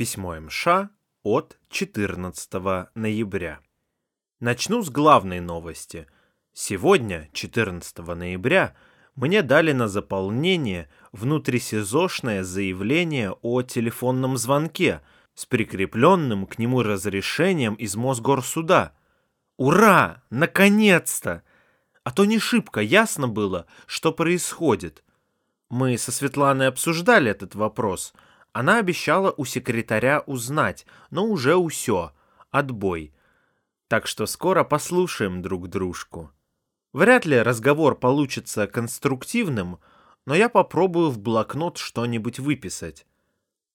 Письмо МШ от 14 ноября. Начну с главной новости. Сегодня, 14 ноября, мне дали на заполнение внутрисезошное заявление о телефонном звонке с прикрепленным к нему разрешением из Мосгорсуда. Ура! Наконец-то! А то не шибко ясно было, что происходит. Мы со Светланой обсуждали этот вопрос — она обещала у секретаря узнать, но уже усё, отбой. Так что скоро послушаем друг дружку. Вряд ли разговор получится конструктивным, но я попробую в блокнот что-нибудь выписать.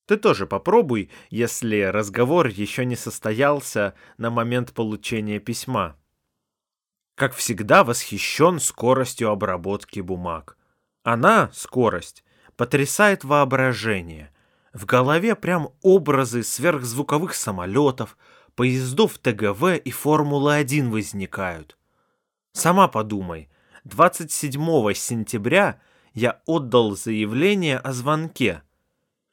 Ты тоже попробуй, если разговор еще не состоялся на момент получения письма. Как всегда, восхищен скоростью обработки бумаг. Она, скорость, потрясает воображение. В голове прям образы сверхзвуковых самолетов, поездов ТГВ и Формулы-1 возникают. Сама подумай, 27 сентября я отдал заявление о звонке.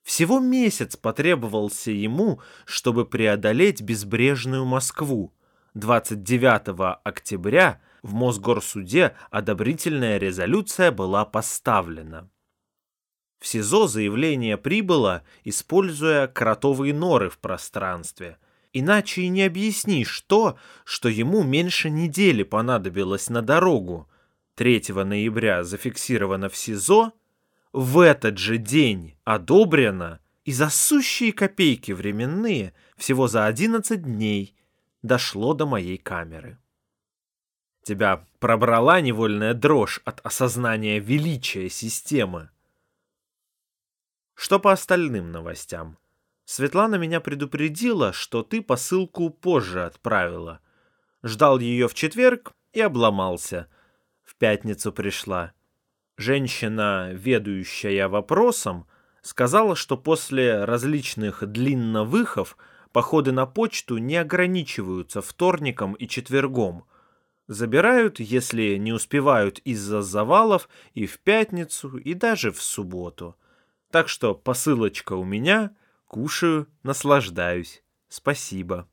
Всего месяц потребовался ему, чтобы преодолеть безбрежную Москву. 29 октября в Мосгорсуде одобрительная резолюция была поставлена. В СИЗО заявление прибыло, используя кротовые норы в пространстве. Иначе и не объяснишь то, что ему меньше недели понадобилось на дорогу. 3 ноября зафиксировано в СИЗО, в этот же день одобрено и за сущие копейки временные всего за 11 дней дошло до моей камеры. Тебя пробрала невольная дрожь от осознания величия системы. Что по остальным новостям? Светлана меня предупредила, что ты посылку позже отправила. Ждал ее в четверг и обломался. В пятницу пришла. Женщина, ведущая вопросом, сказала, что после различных длинновыхов походы на почту не ограничиваются вторником и четвергом. Забирают, если не успевают из-за завалов, и в пятницу, и даже в субботу. Так что посылочка у меня, кушаю, наслаждаюсь. Спасибо.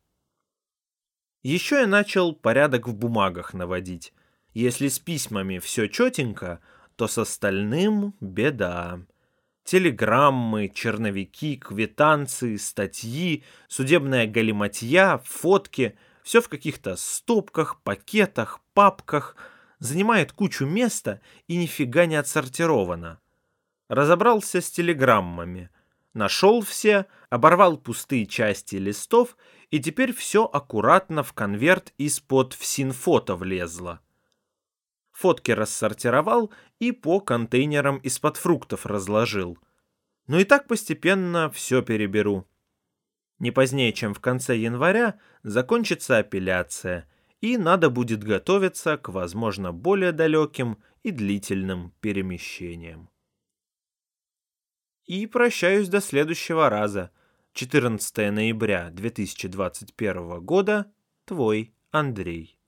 Еще я начал порядок в бумагах наводить. Если с письмами все четенько, то с остальным беда. Телеграммы, черновики, квитанции, статьи, судебная галиматья, фотки — все в каких-то стопках, пакетах, папках, занимает кучу места и нифига не отсортировано разобрался с телеграммами, нашел все, оборвал пустые части листов, и теперь все аккуратно в конверт из-под всинфото влезло. Фотки рассортировал и по контейнерам из-под фруктов разложил. Ну и так постепенно все переберу. Не позднее, чем в конце января, закончится апелляция, и надо будет готовиться к, возможно, более далеким и длительным перемещениям и прощаюсь до следующего раза. 14 ноября 2021 года. Твой Андрей.